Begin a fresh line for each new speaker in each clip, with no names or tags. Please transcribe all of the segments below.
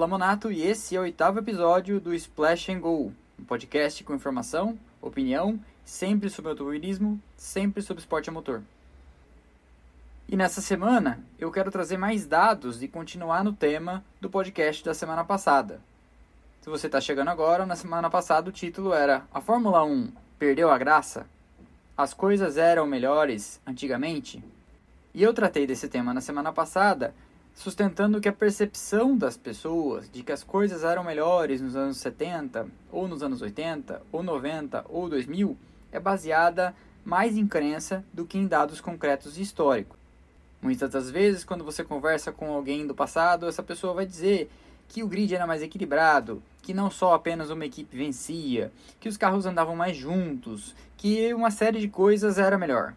Lamonato e esse é o oitavo episódio do Splash and Go, um podcast com informação, opinião, sempre sobre automobilismo, sempre sobre esporte a motor. E nessa semana eu quero trazer mais dados e continuar no tema do podcast da semana passada. Se você está chegando agora, na semana passada o título era A Fórmula 1 perdeu a graça? As coisas eram melhores antigamente? E eu tratei desse tema na semana passada sustentando que a percepção das pessoas de que as coisas eram melhores nos anos 70, ou nos anos 80, ou 90, ou 2000 é baseada mais em crença do que em dados concretos e históricos. Muitas das vezes, quando você conversa com alguém do passado, essa pessoa vai dizer que o grid era mais equilibrado, que não só apenas uma equipe vencia, que os carros andavam mais juntos, que uma série de coisas era melhor.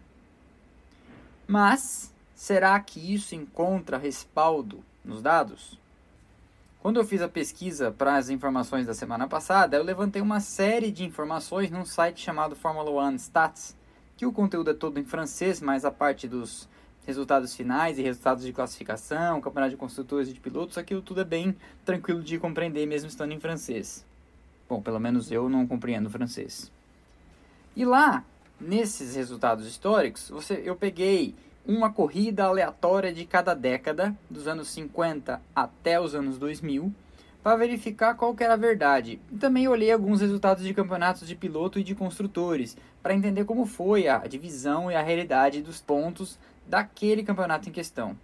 Mas Será que isso encontra respaldo nos dados? Quando eu fiz a pesquisa para as informações da semana passada, eu levantei uma série de informações num site chamado Formula One Stats, que o conteúdo é todo em francês, mas a parte dos resultados finais e resultados de classificação, campeonato de construtores e de pilotos, aquilo tudo é bem tranquilo de compreender mesmo estando em francês. Bom, pelo menos eu não compreendo francês. E lá, nesses resultados históricos, você, eu peguei uma corrida aleatória de cada década, dos anos 50 até os anos 2000, para verificar qual era a verdade. E também olhei alguns resultados de campeonatos de piloto e de construtores, para entender como foi a divisão e a realidade dos pontos daquele campeonato em questão.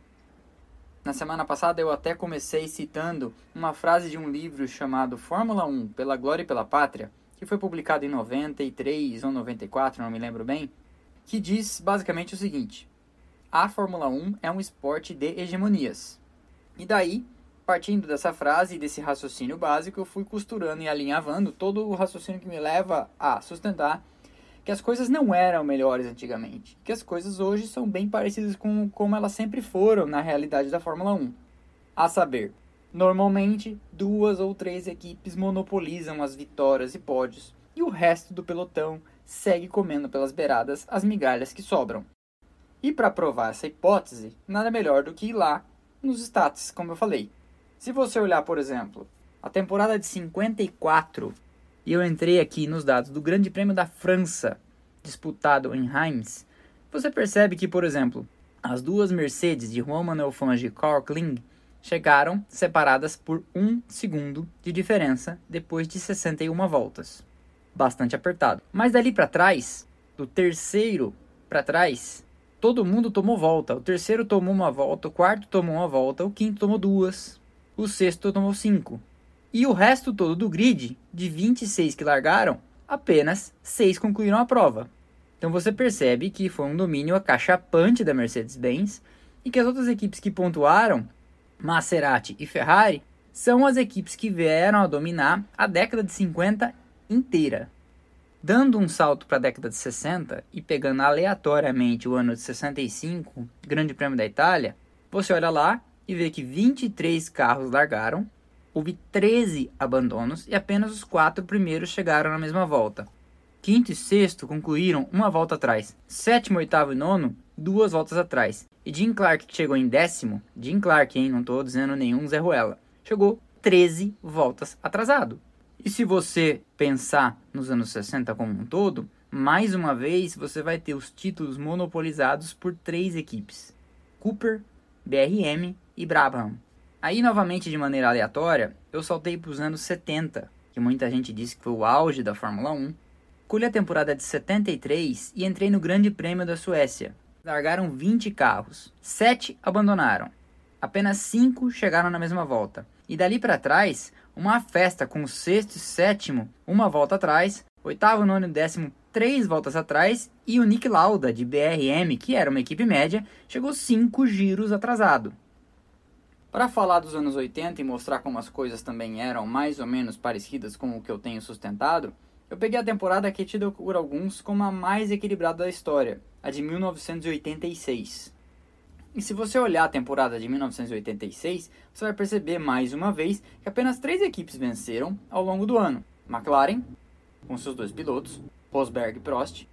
Na semana passada eu até comecei citando uma frase de um livro chamado Fórmula 1 pela Glória e pela Pátria, que foi publicado em 93 ou 94, não me lembro bem, que diz basicamente o seguinte: a Fórmula 1 é um esporte de hegemonias. E daí, partindo dessa frase e desse raciocínio básico, eu fui costurando e alinhavando todo o raciocínio que me leva a sustentar que as coisas não eram melhores antigamente, que as coisas hoje são bem parecidas com como elas sempre foram na realidade da Fórmula 1. A saber, normalmente duas ou três equipes monopolizam as vitórias e pódios, e o resto do pelotão segue comendo pelas beiradas as migalhas que sobram. E para provar essa hipótese, nada melhor do que ir lá nos stats, como eu falei. Se você olhar, por exemplo, a temporada de 54, e eu entrei aqui nos dados do Grande Prêmio da França, disputado em Reims, você percebe que, por exemplo, as duas Mercedes de Juan Manuel Fangio e Carl Kling chegaram separadas por um segundo de diferença depois de 61 voltas. Bastante apertado. Mas dali para trás, do terceiro para trás, todo mundo tomou volta. O terceiro tomou uma volta, o quarto tomou uma volta, o quinto tomou duas, o sexto tomou cinco. E o resto todo do grid, de 26 que largaram, apenas 6 concluíram a prova. Então você percebe que foi um domínio acachapante da Mercedes-Benz e que as outras equipes que pontuaram, Maserati e Ferrari, são as equipes que vieram a dominar a década de 50 inteira. Dando um salto para a década de 60 e pegando aleatoriamente o ano de 65, Grande Prêmio da Itália, você olha lá e vê que 23 carros largaram, houve 13 abandonos e apenas os quatro primeiros chegaram na mesma volta. Quinto e sexto concluíram uma volta atrás. Sétimo, oitavo e nono, duas voltas atrás. E Jim Clark, que chegou em décimo, Jim Clark, hein, não estou dizendo nenhum Zé Ruela, chegou 13 voltas atrasado. E se você pensar nos anos 60 como um todo, mais uma vez você vai ter os títulos monopolizados por três equipes: Cooper, BRM e Brabham. Aí, novamente de maneira aleatória, eu saltei para os anos 70, que muita gente disse que foi o auge da Fórmula 1. Colhi a temporada de 73 e entrei no Grande Prêmio da Suécia. Largaram 20 carros, 7 abandonaram. Apenas 5 chegaram na mesma volta. E dali para trás, uma festa com o sexto e sétimo uma volta atrás, oitavo, nono e décimo três voltas atrás e o Nick Lauda de BRM, que era uma equipe média, chegou cinco giros atrasado. Para falar dos anos 80 e mostrar como as coisas também eram mais ou menos parecidas com o que eu tenho sustentado, eu peguei a temporada que é tida por alguns como a mais equilibrada da história, a de 1986. E se você olhar a temporada de 1986, você vai perceber mais uma vez que apenas três equipes venceram ao longo do ano: McLaren, com seus dois pilotos, Rosberg e Prost,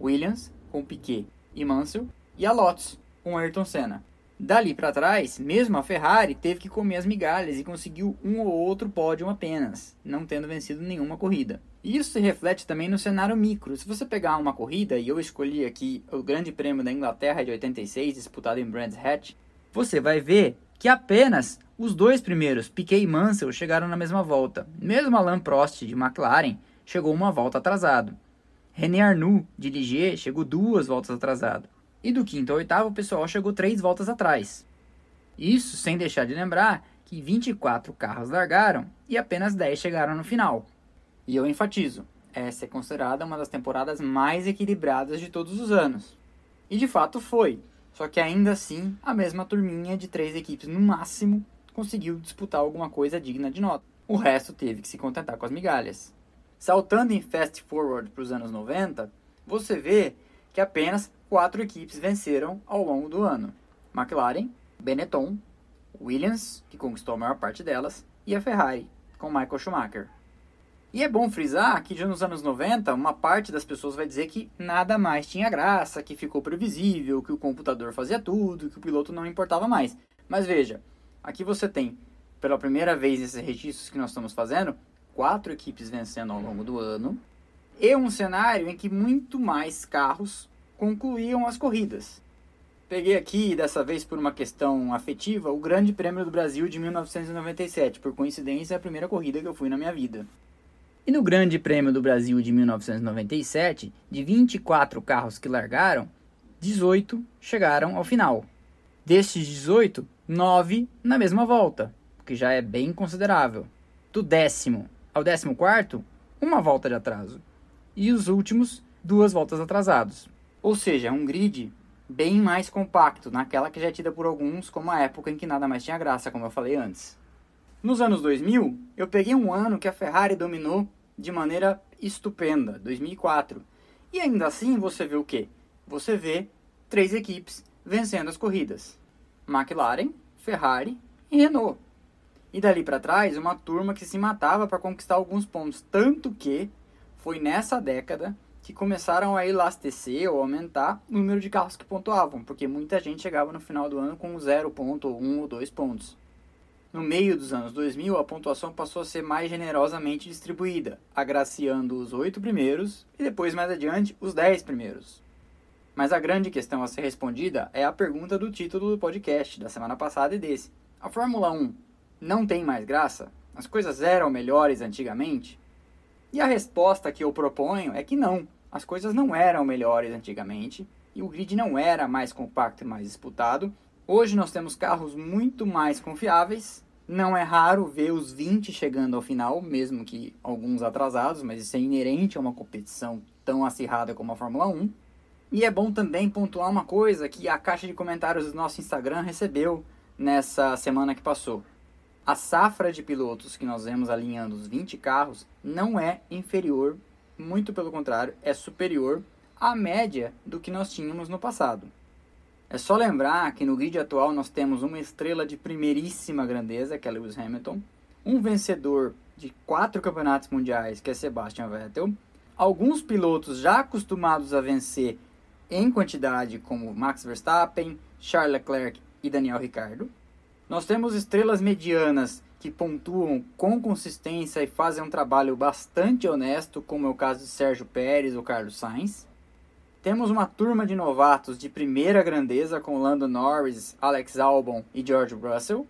Williams, com Piquet e Mansell, e a Lotus, com Ayrton Senna. Dali para trás, mesmo a Ferrari teve que comer as migalhas e conseguiu um ou outro pódio apenas, não tendo vencido nenhuma corrida. Isso se reflete também no cenário micro. Se você pegar uma corrida, e eu escolhi aqui o Grande Prêmio da Inglaterra de 86, disputado em Brands Hatch, você vai ver que apenas os dois primeiros, Piquet e Mansell, chegaram na mesma volta. Mesmo Alain Prost de McLaren chegou uma volta atrasado. René Arnoux de Ligier chegou duas voltas atrasado. E do quinto ao oitavo, o pessoal chegou três voltas atrás. Isso sem deixar de lembrar que 24 carros largaram e apenas 10 chegaram no final. E eu enfatizo, essa é considerada uma das temporadas mais equilibradas de todos os anos. E de fato foi, só que ainda assim a mesma turminha de três equipes no máximo conseguiu disputar alguma coisa digna de nota. O resto teve que se contentar com as migalhas. Saltando em fast forward para os anos 90, você vê que apenas quatro equipes venceram ao longo do ano: McLaren, Benetton, Williams, que conquistou a maior parte delas, e a Ferrari, com Michael Schumacher. E é bom frisar que já nos anos 90, uma parte das pessoas vai dizer que nada mais tinha graça, que ficou previsível, que o computador fazia tudo, que o piloto não importava mais. Mas veja, aqui você tem, pela primeira vez nesses registros que nós estamos fazendo, quatro equipes vencendo ao longo do ano, e um cenário em que muito mais carros concluíam as corridas. Peguei aqui, dessa vez por uma questão afetiva, o Grande Prêmio do Brasil de 1997. Por coincidência, é a primeira corrida que eu fui na minha vida. E no Grande Prêmio do Brasil de 1997, de 24 carros que largaram, 18 chegaram ao final. Destes 18, 9 na mesma volta, o que já é bem considerável. Do décimo ao décimo quarto, uma volta de atraso. E os últimos, duas voltas atrasados. Ou seja, um grid bem mais compacto, naquela que já é tida por alguns como a época em que nada mais tinha graça, como eu falei antes. Nos anos 2000, eu peguei um ano que a Ferrari dominou de maneira estupenda, 2004. E ainda assim você vê o quê? Você vê três equipes vencendo as corridas: McLaren, Ferrari e Renault. E dali para trás, uma turma que se matava para conquistar alguns pontos, tanto que foi nessa década que começaram a elastecer ou aumentar o número de carros que pontuavam, porque muita gente chegava no final do ano com 0 ponto, ou 1 um, ou 2 pontos. No meio dos anos 2000, a pontuação passou a ser mais generosamente distribuída, agraciando os oito primeiros e depois, mais adiante, os dez primeiros. Mas a grande questão a ser respondida é a pergunta do título do podcast da semana passada e desse. A Fórmula 1 não tem mais graça? As coisas eram melhores antigamente? E a resposta que eu proponho é que não. As coisas não eram melhores antigamente e o grid não era mais compacto e mais disputado. Hoje nós temos carros muito mais confiáveis não é raro ver os 20 chegando ao final, mesmo que alguns atrasados, mas isso é inerente a uma competição tão acirrada como a Fórmula 1. E é bom também pontuar uma coisa que a caixa de comentários do nosso Instagram recebeu nessa semana que passou. A safra de pilotos que nós vemos alinhando os 20 carros não é inferior, muito pelo contrário, é superior à média do que nós tínhamos no passado. É só lembrar que no grid atual nós temos uma estrela de primeiríssima grandeza, que é Lewis Hamilton, um vencedor de quatro campeonatos mundiais, que é Sebastian Vettel, alguns pilotos já acostumados a vencer em quantidade, como Max Verstappen, Charles Leclerc e Daniel Ricciardo. Nós temos estrelas medianas que pontuam com consistência e fazem um trabalho bastante honesto, como é o caso de Sérgio Pérez ou Carlos Sainz. Temos uma turma de novatos de primeira grandeza com Lando Norris, Alex Albon e George Russell.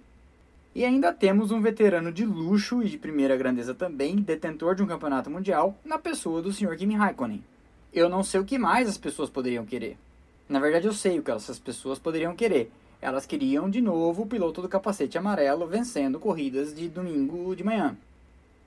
E ainda temos um veterano de luxo e de primeira grandeza também, detentor de um campeonato mundial, na pessoa do Sr. Kimi Raikkonen. Eu não sei o que mais as pessoas poderiam querer. Na verdade, eu sei o que essas pessoas poderiam querer. Elas queriam de novo o piloto do capacete amarelo vencendo corridas de domingo de manhã.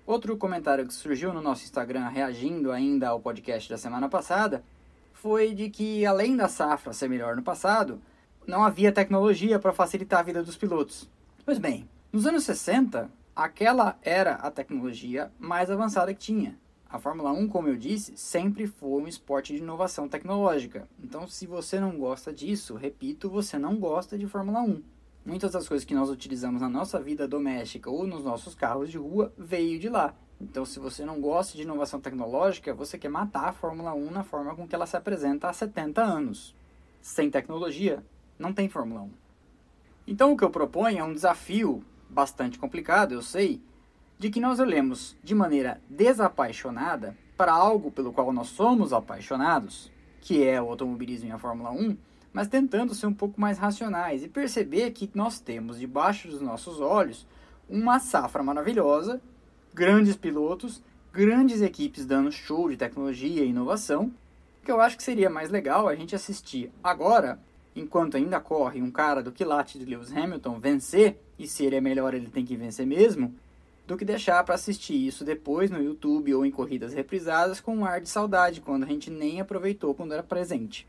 Outro comentário que surgiu no nosso Instagram reagindo ainda ao podcast da semana passada foi de que, além da safra ser melhor no passado, não havia tecnologia para facilitar a vida dos pilotos. Pois bem, nos anos 60, aquela era a tecnologia mais avançada que tinha. A Fórmula 1, como eu disse, sempre foi um esporte de inovação tecnológica. Então, se você não gosta disso, repito, você não gosta de Fórmula 1. Muitas das coisas que nós utilizamos na nossa vida doméstica ou nos nossos carros de rua veio de lá. Então, se você não gosta de inovação tecnológica, você quer matar a Fórmula 1 na forma com que ela se apresenta há 70 anos. Sem tecnologia, não tem Fórmula 1. Então o que eu proponho é um desafio bastante complicado, eu sei, de que nós olhemos de maneira desapaixonada para algo pelo qual nós somos apaixonados, que é o automobilismo e a Fórmula 1, mas tentando ser um pouco mais racionais e perceber que nós temos debaixo dos nossos olhos uma safra maravilhosa, grandes pilotos, grandes equipes dando show de tecnologia e inovação, que eu acho que seria mais legal a gente assistir agora, enquanto ainda corre um cara do quilate de Lewis Hamilton vencer, e se ele é melhor ele tem que vencer mesmo, do que deixar para assistir isso depois no YouTube ou em corridas reprisadas com um ar de saudade, quando a gente nem aproveitou quando era presente.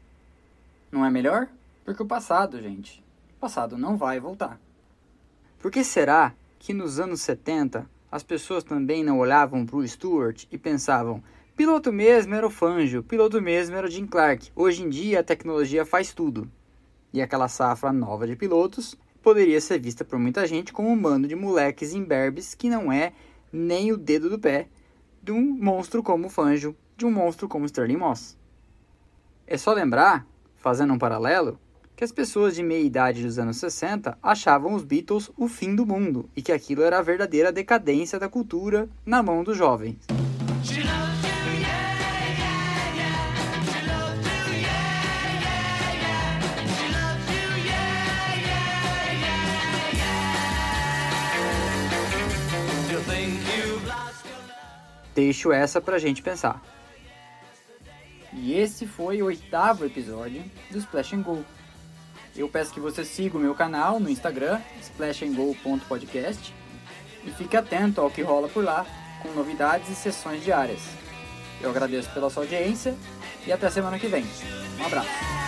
Não é melhor? Porque o passado, gente, o passado não vai voltar. Por que será que nos anos 70 as pessoas também não olhavam para o Stewart e pensavam: piloto mesmo era o Fangio, piloto mesmo era o Jim Clark. Hoje em dia a tecnologia faz tudo. E aquela safra nova de pilotos poderia ser vista por muita gente como um bando de moleques imberbes que não é nem o dedo do pé de um monstro como o Fangio, de um monstro como Sterling Moss. É só lembrar, fazendo um paralelo, que as pessoas de meia idade dos anos 60 achavam os Beatles o fim do mundo e que aquilo era a verdadeira decadência da cultura na mão dos jovens. Deixo essa pra gente pensar. E esse foi o oitavo episódio do Splash and Go. Eu peço que você siga o meu canal no Instagram, splashandgo.podcast, e fique atento ao que rola por lá, com novidades e sessões diárias. Eu agradeço pela sua audiência e até semana que vem. Um abraço.